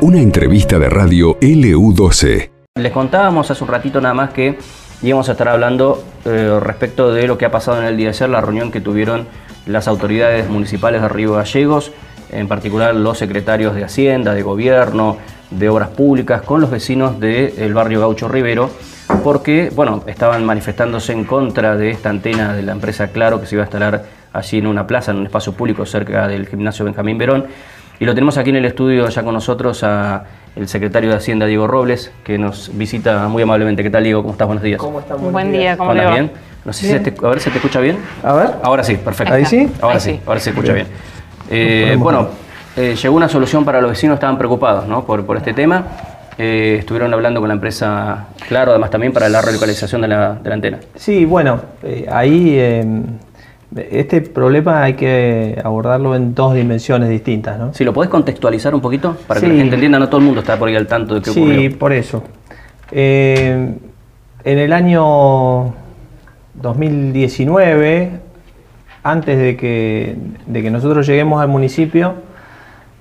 Una entrevista de radio LU12. Les contábamos hace un ratito nada más que íbamos a estar hablando eh, respecto de lo que ha pasado en el día de ayer, la reunión que tuvieron las autoridades municipales de Río Gallegos, en particular los secretarios de Hacienda, de Gobierno, de Obras Públicas, con los vecinos del barrio Gaucho Rivero, porque bueno, estaban manifestándose en contra de esta antena de la empresa Claro que se iba a instalar allí en una plaza, en un espacio público cerca del gimnasio Benjamín Verón. Y lo tenemos aquí en el estudio ya con nosotros a el secretario de Hacienda, Diego Robles, que nos visita muy amablemente. ¿Qué tal, Diego? ¿Cómo estás? Buenos días. ¿Cómo estás? Buen día, ¿cómo le va? bien? No sé si te, a ver si te escucha bien. A ver. Ahora sí, perfecto. ¿Ahí sí? Ahora Ahí sí, sí. ahora se escucha bien. Bien. Eh, bueno, eh, llegó una solución para los vecinos, estaban preocupados ¿no? por, por este tema. Eh, estuvieron hablando con la empresa Claro, además también para la relocalización de la, de la antena. Sí, bueno, eh, ahí eh, este problema hay que abordarlo en dos dimensiones distintas, ¿no? Si lo podés contextualizar un poquito para que Sí. la gente entienda, no todo el mundo está por ahí al tanto de qué Sí, ocurrió. por eso. Eh, en el año 2019, antes de que, de que nosotros lleguemos al municipio,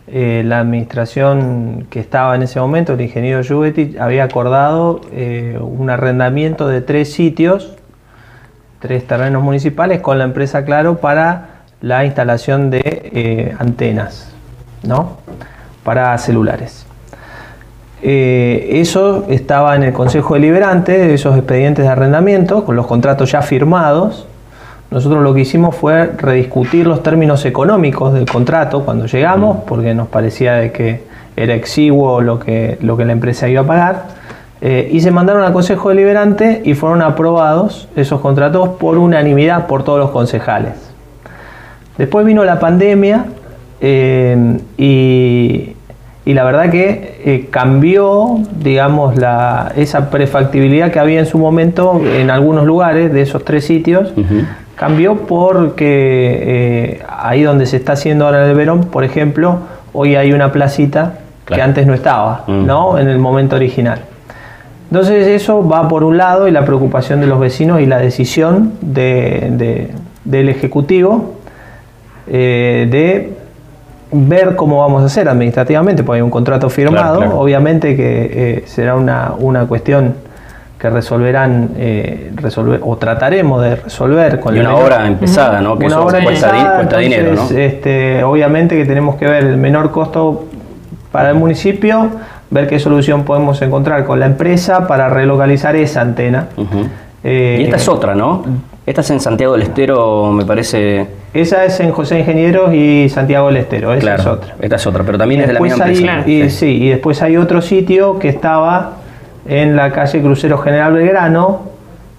eh, la administración que estaba en ese momento, el ingeniero Juvetti, había acordado eh, un arrendamiento de tres sitios, tres terrenos municipales con la empresa Claro para la instalación de eh, antenas, ¿no? Para celulares. Eh, eso estaba en el Consejo Deliberante, esos expedientes de arrendamiento, con los contratos ya firmados. Nosotros lo que hicimos fue rediscutir los términos económicos del contrato cuando llegamos, porque nos parecía de que era exiguo lo que, lo que la empresa iba a pagar. Eh, y se mandaron al Consejo Deliberante y fueron aprobados esos contratos por unanimidad por todos los concejales. Después vino la pandemia eh, y, y la verdad que eh, cambió, digamos, la, esa prefactibilidad que había en su momento en algunos lugares de esos tres sitios. Cambió porque ahí donde se está haciendo ahora el Verón, por ejemplo, hoy hay una placita que antes no estaba, Mm. ¿no? En el momento original. Entonces eso va por un lado y la preocupación de los vecinos y la decisión de- de- del Ejecutivo eh, de ver cómo vamos a hacer administrativamente, porque hay un contrato firmado, Claro, claro. obviamente que eh, será una, una cuestión que resolverán eh, resolver o trataremos de resolver con Y una obra empezada, ¿no? Que una eso cuesta, di- cuesta dinero, este, obviamente que tenemos que ver el menor costo para el municipio, ver qué solución podemos encontrar con la empresa para relocalizar esa antena. Eh, Y esta es otra, ¿no? Esta es en Santiago del Estero, me parece. Esa es en José Ingenieros y Santiago del Estero, esa claro, es otra. Esta es otra, pero también es de la misma hay- empresa. y, Sí. sí, y después hay otro sitio que estaba en la calle Crucero General Belgrano,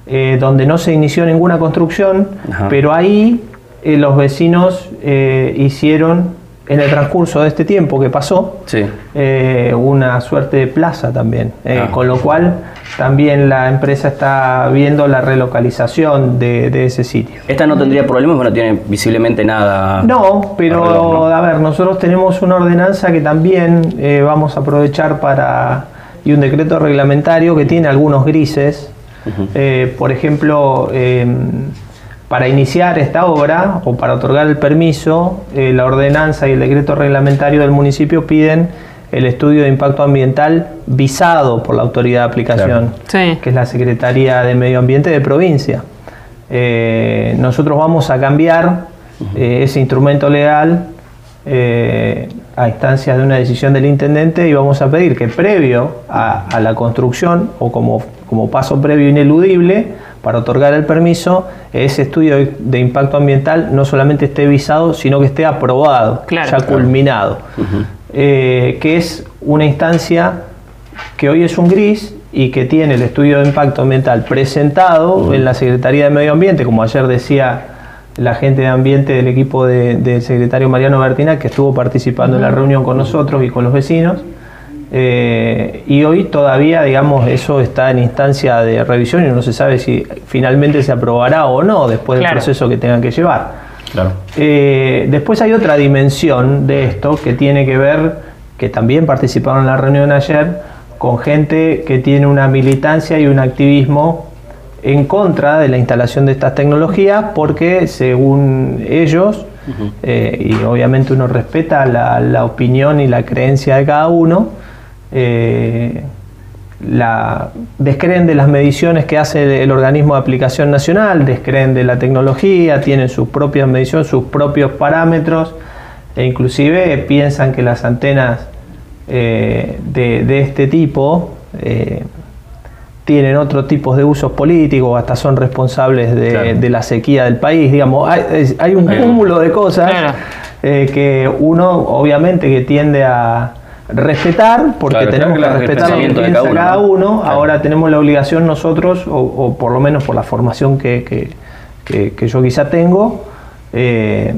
eh, donde no se inició ninguna construcción, Ajá. pero ahí eh, los vecinos eh, hicieron, en el transcurso de este tiempo que pasó, Sí. eh, una suerte de plaza también, eh, Ah. con lo cual también la empresa está viendo la relocalización de, de ese sitio. Esta no tendría problemas, bueno, tiene visiblemente nada. No, pero alrededor, ¿no? a ver, nosotros tenemos una ordenanza que también eh, vamos a aprovechar para. y un decreto reglamentario que tiene algunos grises. Por ejemplo, eh, para iniciar esta obra o para otorgar el permiso, eh, la ordenanza y el decreto reglamentario del municipio piden el estudio de impacto ambiental visado por la autoridad de aplicación, Sí. que es la Secretaría de Medio Ambiente de provincia. Eh, nosotros vamos a cambiar eh, ese instrumento legal eh, a instancias de una decisión del intendente y vamos a pedir que previo a, a la construcción o como, como paso previo ineludible para otorgar el permiso, ese estudio de, impacto ambiental no solamente esté visado, sino que esté aprobado, Claro. ya Claro. culminado, Eh, que es una instancia que hoy es un gris y que tiene el estudio de impacto ambiental presentado en la Secretaría de Medio Ambiente, como ayer decía la gente de ambiente del equipo de- del secretario Mariano Bertina, que estuvo participando en la reunión con nosotros y con los vecinos. Eh, y hoy todavía, digamos, eso está en instancia de revisión y no se sabe si finalmente se aprobará o no después Claro. del proceso que tengan que llevar. Claro. Eh, después hay otra dimensión de esto que tiene que ver, que también participaron en la reunión ayer, con gente que tiene una militancia y un activismo en contra de la instalación de estas tecnologías porque según ellos eh, y obviamente uno respeta la, opinión y la creencia de cada uno. Eh, la, descreen de las mediciones que hace el organismo de aplicación nacional, descreen de la tecnología, tienen sus propias mediciones, sus propios parámetros e inclusive piensan que las antenas eh, de, este tipo eh, tienen otro tipo de usos políticos, hasta son responsables de, la sequía del país. Digamos, hay, un cúmulo de cosas eh, que uno obviamente que tiende a respetar, porque tenemos que respetar lo que piensa cada uno. Ahora tenemos la obligación nosotros, o, por lo menos por la formación que, que, yo quizá tengo, eh,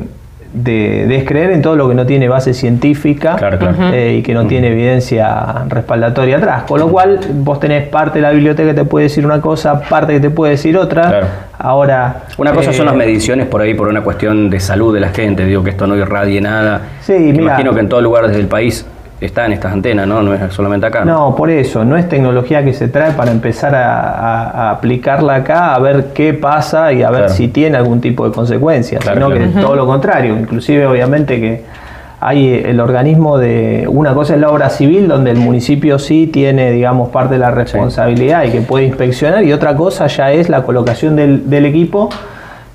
de descreer en todo lo que no tiene base científica eh, y que no tiene evidencia respaldatoria atrás. Con lo cual, vos tenés parte de la biblioteca que te puede decir una cosa, parte que te puede decir otra. Ahora. Una cosa son las eh, mediciones por ahí por una cuestión de salud de la gente, digo que esto no irradie nada. Sí, mira, imagino que en todo lugar del país está en estas antenas, ¿no? No es solamente acá. No, por eso, no es tecnología que se trae para empezar a, aplicarla acá, a ver qué pasa y a ver si tiene algún tipo de consecuencias, sino que todo lo contrario, inclusive obviamente que hay el organismo de, una cosa es la obra civil, donde el municipio sí tiene, digamos, parte de la responsabilidad y que puede inspeccionar, y otra cosa ya es la colocación del, del equipo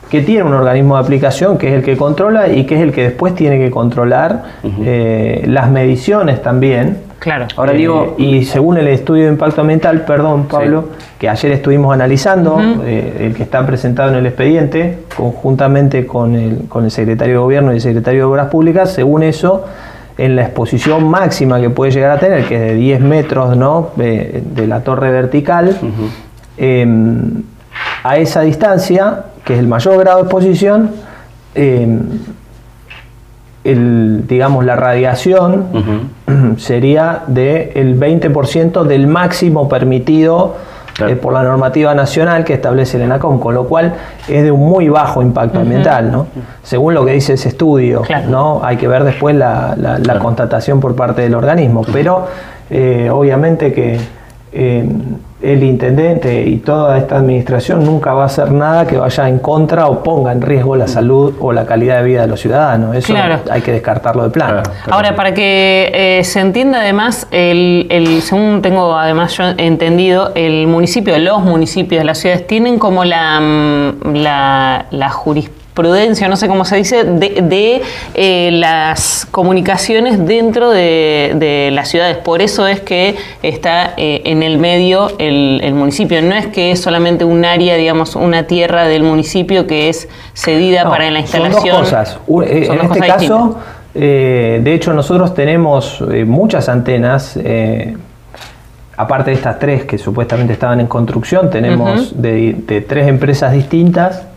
que tiene un organismo de aplicación que es el que controla y que es el que después tiene que controlar eh, las mediciones también. Claro. Ahora digo, eh, y según el estudio de impacto ambiental, perdón Pablo, que ayer estuvimos analizando, eh, el que está presentado en el expediente, conjuntamente con el, con el secretario de Gobierno y el secretario de Obras Públicas, según eso, en la exposición máxima que puede llegar a tener, que es de 10 metros ¿no? de, la torre vertical, em, a esa distancia que es el mayor grado de exposición, em, digamos, la radiación sería del 20% del máximo permitido eh, por la normativa nacional que establece el ENACOM, con lo cual es de un muy bajo impacto ambiental, ¿no? según lo que dice ese estudio. ¿no? Hay que ver después la, constatación por parte del organismo, pero eh, obviamente que em, el intendente y toda esta administración nunca va a hacer nada que vaya en contra o ponga en riesgo la salud o la calidad de vida de los ciudadanos. Eso hay que descartarlo de plano. Ahora, para que eh, se entienda además, el, según tengo además yo entendido, el municipio, los municipios de las ciudades tienen como la, mm, la, la jurisprudencia prudencia, no sé cómo se dice, de, eh, las comunicaciones dentro de, las ciudades. Por eso es que está eh, en el medio el, municipio. No es que es solamente un área, digamos, una tierra del municipio que es cedida para la instalación. Son dos cosas. Eh, en este caso, de hecho, nosotros tenemos muchas antenas aparte de estas tres que supuestamente estaban en construcción, tenemos de, tres empresas distintas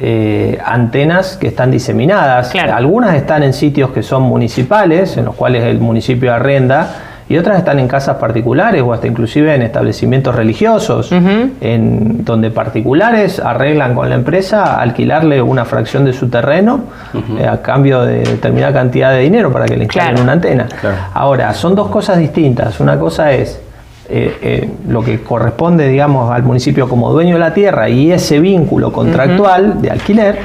eh, antenas que están diseminadas. Algunas están en sitios que son municipales, en los cuales el municipio arrenda, y otras están en casas particulares o hasta inclusive en establecimientos religiosos, en donde particulares arreglan con la empresa alquilarle una fracción de su terreno eh, a cambio de determinada cantidad de dinero para que le instalen una antena. Ahora, son dos cosas distintas. Una cosa es eh, eh, lo que corresponde, digamos, al municipio como dueño de la tierra y ese vínculo contractual de alquiler.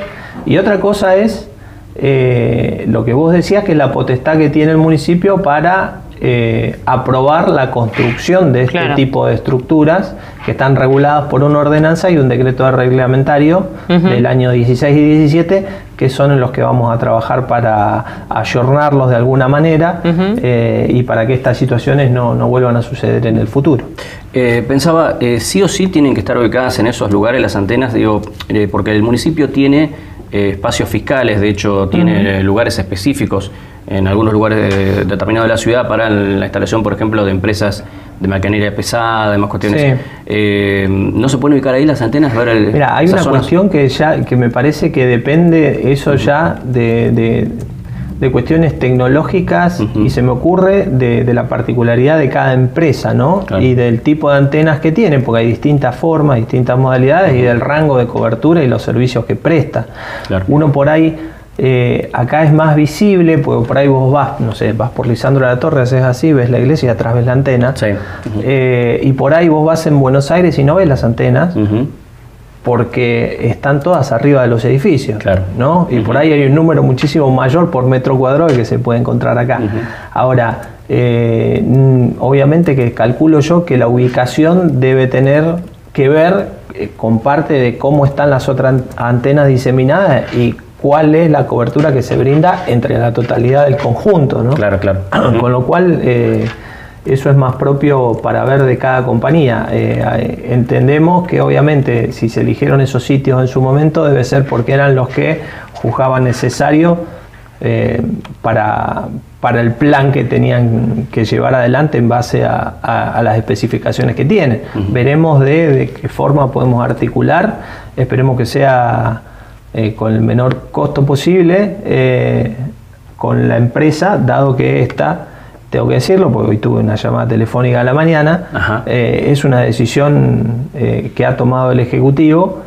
Y otra cosa es eh, lo que vos decías, que es la potestad que tiene el municipio para eh, aprobar la construcción de este tipo de estructuras que están reguladas por una ordenanza y un decreto reglamentario del año 16 y 17, que son en los que vamos a trabajar para ayornarlos de alguna manera eh, y para que estas situaciones no, vuelvan a suceder en el futuro. Eh, pensaba, sí o sí tienen que estar ubicadas en esos lugares las antenas, digo, porque el municipio tiene espacios fiscales, de hecho tiene lugares específicos en algunos lugares determinados de la ciudad para la instalación, por ejemplo, de empresas de maquinaria pesada, demás cuestiones. Eh, ¿No se pueden ubicar ahí las antenas? Mira, hay una cuestión que ya que me parece que depende eso ya de, de, cuestiones tecnológicas y se me ocurre de, la particularidad de cada empresa, ¿no? Y del tipo de antenas que tienen, porque hay distintas formas, distintas modalidades y del rango de cobertura y los servicios que presta. Uno por ahí eh, acá es más visible, porque por ahí vos vas, no sé, vas por Lisandro de la Torre, haces así, ves la iglesia y atrás ves la antena. Eh, y por ahí vos vas en Buenos Aires y no ves las antenas. porque están todas arriba de los edificios, Claro. ¿no? Y por ahí hay un número muchísimo mayor por metro cuadrado que se puede encontrar acá. Ahora, eh, mm, obviamente que calculo yo que la ubicación debe tener que ver con parte de cómo están las otras an- antenas diseminadas y cuál es la cobertura que se brinda entre la totalidad del conjunto, ¿no? Claro, claro. Con lo cual, eh, eso es más propio para ver de cada compañía. Eh, entendemos que obviamente si se eligieron esos sitios en su momento debe ser porque eran los que juzgaban necesario eh, para, para el plan que tenían que llevar adelante en base a, a- a las especificaciones que tienen. Veremos de, de qué forma podemos articular, esperemos que sea eh, con el menor costo posible eh, con la empresa, dado que esta, tengo que decirlo, porque hoy tuve una llamada telefónica a la mañana, eh, es una decisión que ha tomado el Ejecutivo,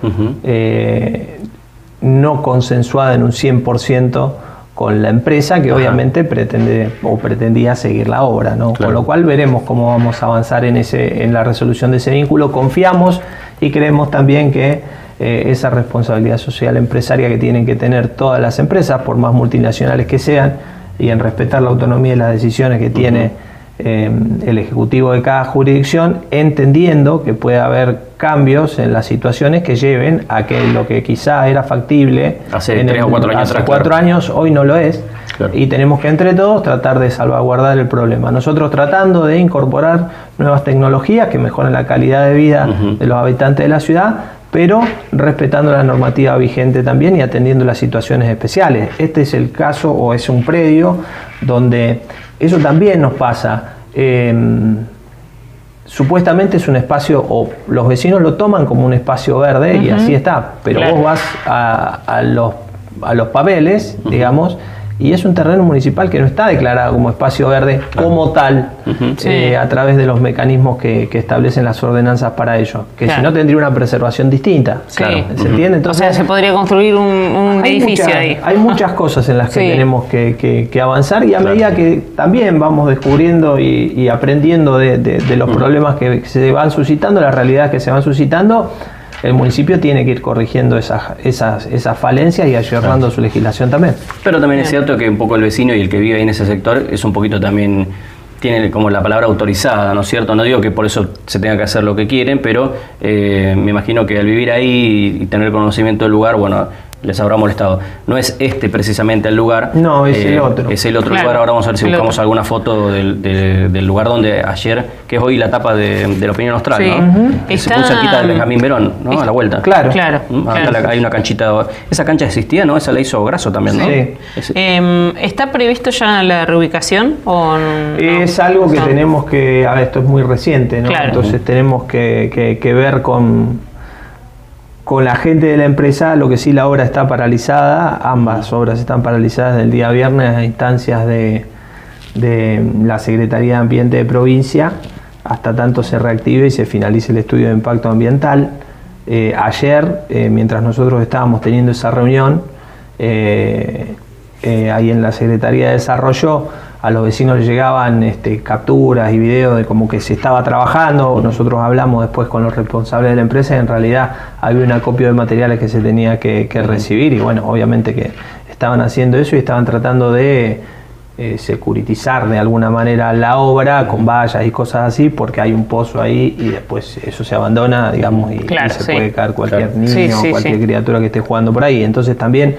no consensuada en un 100% con la empresa, que Ajá. obviamente pretende o pretendía seguir la obra, ¿no? Claro. Con lo cual veremos cómo vamos a avanzar en, ese, en la resolución de ese vínculo. Confiamos y creemos también que eh, esa responsabilidad social empresaria que tienen que tener todas las empresas, por más multinacionales que sean, y en respetar la autonomía y las decisiones que tiene eh, el ejecutivo de cada jurisdicción, entendiendo que puede haber cambios en las situaciones que lleven a que lo que quizá era factible Hace en tres o cuatro años hace atrás, cuatro claro. años, hoy no lo es. Claro. Y tenemos que entre todos tratar de salvaguardar el problema. Nosotros tratando de incorporar nuevas tecnologías que mejoren la calidad de vida de los habitantes de la ciudad, pero respetando la normativa vigente también y atendiendo las situaciones especiales. Este es el caso o es un predio donde eso también nos pasa. Em, supuestamente es un espacio, o los vecinos lo toman como un espacio verde y así está, pero Claro. vos vas a, a los, a los papeles, digamos, y es un terreno municipal que no está declarado como espacio verde como tal, eh, a través de los mecanismos que, que establecen las ordenanzas para ello, que Claro. si no tendría una preservación distinta. Sí. Claro, ¿Se entiende? o Entonces, sea, se podría construir un, edificio mucha- ahí. Hay muchas cosas en las que Sí. tenemos que, que- que avanzar y a Claro. medida que también vamos descubriendo y, y aprendiendo de, de- de los problemas que se van suscitando, las realidades que se van suscitando, el municipio tiene que ir corrigiendo esas, esas, esas falencias y ayornando su legislación también. Pero también es cierto que un poco el vecino y el que vive ahí en ese sector es un poquito también, tiene como la palabra autorizada, ¿no es cierto? No digo que por eso se tenga que hacer lo que quieren, pero eh, me imagino que al vivir ahí y tener conocimiento del lugar, bueno, les habrá molestado. No es este precisamente el lugar. eh, No, es el otro. Es el otro Claro, lugar. Ahora vamos a ver si el buscamos otro. alguna foto del, de- del lugar donde ayer, que es hoy la tapa de, de la opinión austral, Sí. ¿no? Que Se Está- puso cerquita de Benjamín Verón, ¿no? A la vuelta. Claro. Claro. Mm, acá claro. la- hay una canchita. Esa cancha existía, ¿no? Esa la hizo Graso también, ¿no? Sí. Ese- Em, ¿Está previsto ya la reubicación? O no? Es algo que No. tenemos que, a ver, esto es muy reciente, ¿no? Claro. Entonces tenemos que, que- que ver con, con la gente de la empresa, lo que sí la obra está paralizada, ambas obras están paralizadas del día viernes a instancias de, la Secretaría de Ambiente de provincia, hasta tanto se reactive y se finalice el estudio de impacto ambiental. Eh, ayer, eh, mientras nosotros estábamos teniendo esa reunión, eh, ahí en la Secretaría de Desarrollo, a los vecinos les llegaban este, capturas y videos de como que se estaba trabajando. Nosotros hablamos después con los responsables de la empresa y en realidad había un acopio de materiales que se tenía que, que recibir y bueno, obviamente que estaban haciendo eso y estaban tratando de eh, securitizar de alguna manera la obra con vallas y cosas así porque hay un pozo ahí y después eso se abandona, digamos, y, se sí. puede caer cualquier Claro. niño Sí, o sí, cualquier criatura que esté jugando por ahí. Entonces también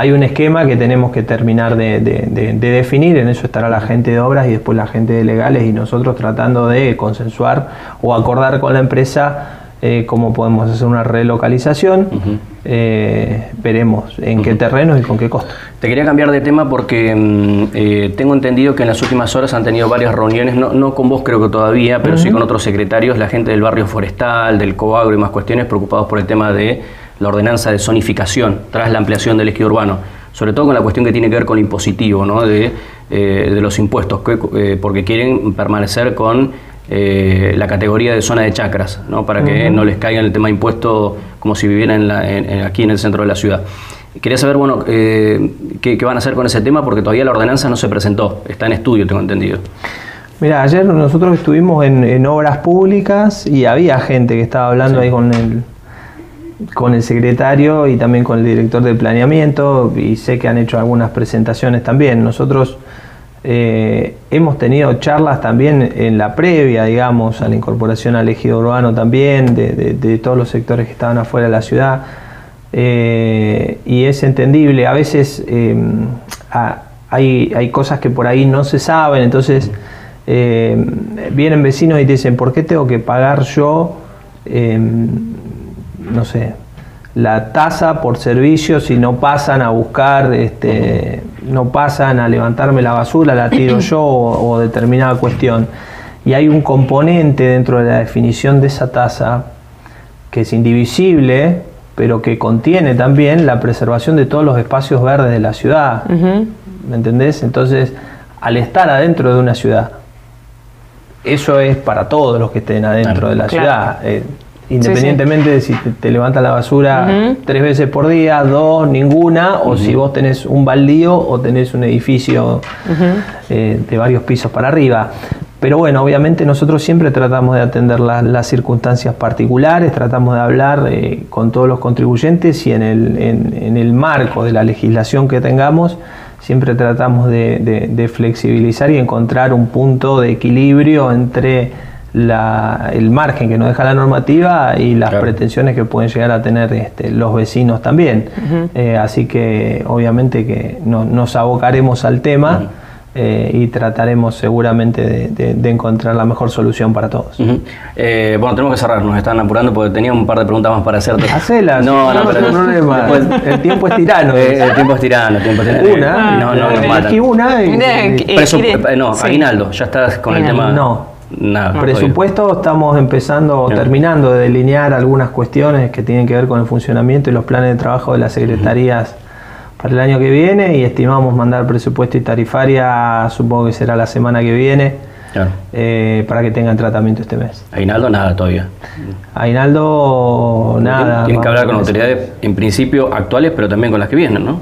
hay un esquema que tenemos que terminar de, de- de- de definir, en eso estará la gente de obras y después la gente de legales y nosotros tratando de consensuar o acordar con la empresa eh, cómo podemos hacer una relocalización. Eh, veremos en qué terrenos y con qué costo. Te quería cambiar de tema porque mm, eh, tengo entendido que en las últimas horas han tenido varias reuniones, no, no con vos creo que todavía, pero sí con otros secretarios, la gente del barrio forestal, del Coagro y más cuestiones, preocupados por el tema de la ordenanza de zonificación tras la ampliación del ejido urbano, sobre todo con la cuestión que tiene que ver con lo impositivo, ¿no? de, eh, de los impuestos, que, eh, porque quieren permanecer con eh, la categoría de zona de chacras, ¿no? para que no les caiga el tema de impuesto como si vivieran en la- en- en- aquí en el centro de la ciudad. Quería saber, bueno, eh, ¿qué, qué van a hacer con ese tema? Porque todavía la ordenanza no se presentó, está en estudio, tengo entendido. Mira, ayer nosotros estuvimos en, en obras públicas y había gente que estaba hablando ahí con el con el secretario y también con el director de planeamiento y sé que han hecho algunas presentaciones también. Nosotros eh, hemos tenido charlas también en la previa, digamos, a la incorporación al ejido urbano también, de, todos los sectores que estaban afuera de la ciudad. Eh, y es entendible, a veces em, hay, hay, cosas que por ahí no se saben, entonces vienen vecinos y dicen, ¿por qué tengo que pagar yo, no sé, la tasa por servicio si no pasan a buscar, este, no pasan a levantarme la basura, la tiro yo o, determinada cuestión. Y hay un componente dentro de la definición de esa tasa que es indivisible, pero que contiene también la preservación de todos los espacios verdes de la ciudad. ¿Me entendés? Entonces, al estar adentro de una ciudad, eso es para todos los que estén adentro de la ciudad. Eh, Independientemente de si te, levanta la basura tres veces por día, dos, ninguna, o si vos tenés un baldío o tenés un edificio eh, de varios pisos para arriba. Pero bueno, obviamente nosotros siempre tratamos de atender las circunstancias particulares, tratamos de hablar eh, con todos los contribuyentes y en el, en, el, marco de la legislación que tengamos, siempre tratamos de flexibilizar y encontrar un punto de equilibrio entre el margen que nos deja la normativa y las pretensiones que pueden llegar a tener este, los vecinos también. Eh, así que obviamente que nos abocaremos al tema. Eh, y trataremos seguramente de, encontrar la mejor solución para todos. Eh, bueno, tenemos que cerrar, nos están apurando porque tenía un par de preguntas más para hacerte. Hacelas, no, no, no, pero problema. el tiempo es tirano. el tiempo es tirano, el tiempo es tirano. Una, no, no, no, una y, no, Aguinaldo, ya estás con el tema. No. Nada, presupuesto estamos empezando, o terminando de delinear algunas cuestiones que tienen que ver con el funcionamiento y los planes de trabajo de las secretarías para el año que viene y estimamos mandar presupuesto y tarifaria, supongo que será la semana que viene, eh, para que tengan tratamiento este mes. Ainaldo nada todavía. Ainaldo nada. Tienen que hablar con autoridades en principio actuales, pero también con las que vienen, ¿no?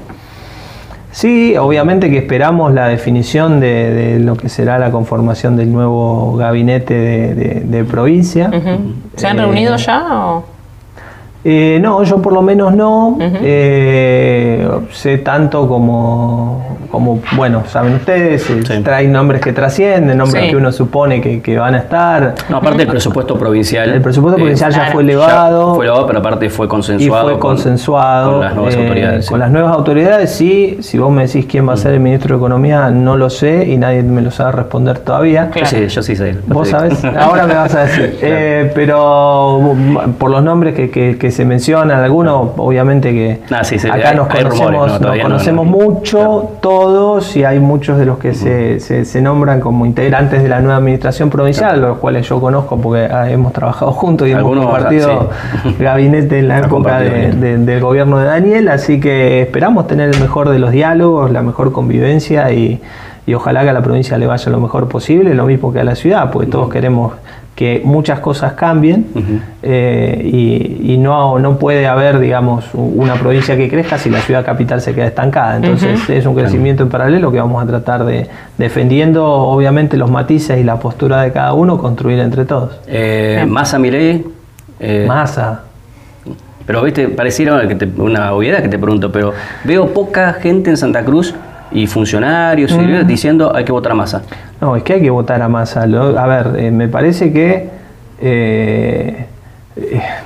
Sí, obviamente que esperamos la definición de, lo que será la conformación del nuevo gabinete de, provincia. ¿Se han reunido eh, ya? O? Eh, no, yo por lo menos no. Eh, sé tanto como, como, bueno, saben ustedes, traen nombres que trascienden, nombres que uno supone que, van a estar. No, aparte del presupuesto provincial. El presupuesto provincial ya fue elevado. fue elevado, pero aparte fue consensuado. Y fue consensuado. Con, las nuevas autoridades. Con las nuevas autoridades, sí. Si vos me decís quién va a ser el ministro de Economía, no lo sé y nadie me lo sabe responder todavía. Sí, yo sí sé. Vos sabés, ahora me vas a decir. pero por los nombres que, que se mencionan, algunos, obviamente que ah, acá nos conocemos, nos conocemos mucho, todos, y hay muchos de los que se, se, nombran como integrantes de la nueva administración provincial, los cuales yo conozco porque ah, hemos trabajado juntos y hemos compartido gabinete en la época del gobierno de Daniel, así que esperamos tener el mejor de los diálogos, la mejor convivencia y, y ojalá que a la provincia le vaya lo mejor posible, lo mismo que a la ciudad, porque todos queremos que muchas cosas cambien eh, y, no, no puede haber, digamos, una provincia que crezca si la ciudad capital se queda estancada. Entonces es un crecimiento en paralelo que vamos a tratar de, defendiendo obviamente los matices y la postura de cada uno, construir entre todos. Eh, Massa Milei. Eh, Massa. Pero viste, pareciera una obviedad que te pregunto, pero veo poca gente en Santa Cruz y funcionarios diciendo hay que votar a Massa. No, es que hay que votar a Massa. a ver, eh, me parece que eh,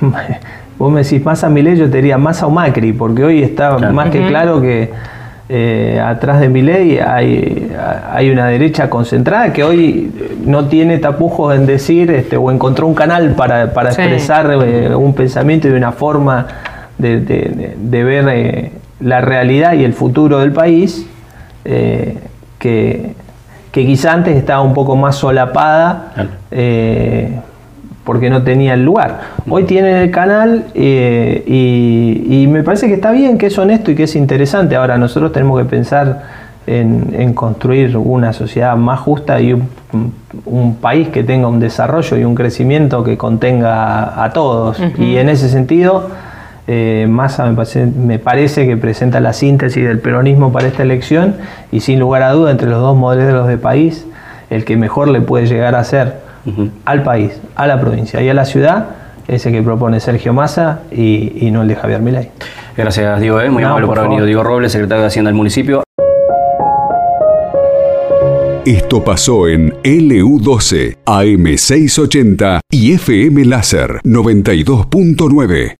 vos me decís Massa Milei, yo te diría Massa o Macri, porque hoy está más que claro que eh, atrás de Milei hay, hay una derecha concentrada que hoy no tiene tapujos en decir este, o encontró un canal para, expresar un pensamiento y una forma de, de ver la realidad y el futuro del país eh, que, que, quizá antes estaba un poco más solapada eh, porque no tenía el lugar. Hoy tienen el canal eh, y, me parece que está bien, que es honesto y que es interesante. Ahora nosotros tenemos que pensar en, construir una sociedad más justa y un, país que tenga un desarrollo y un crecimiento que contenga a todos. Y en ese sentido eh, Massa me parece, que presenta la síntesis del peronismo para esta elección y sin lugar a duda entre los dos modelos de país, el que mejor le puede llegar a ser al país, a la provincia y a la ciudad es el que propone Sergio Massa y, no el de Javier Milei. Gracias Diego, eh. muy no, amable por, haber venido. Diego Robles, secretario de Hacienda del municipio. Esto pasó en LU12, AM680 y FM Láser 92.9.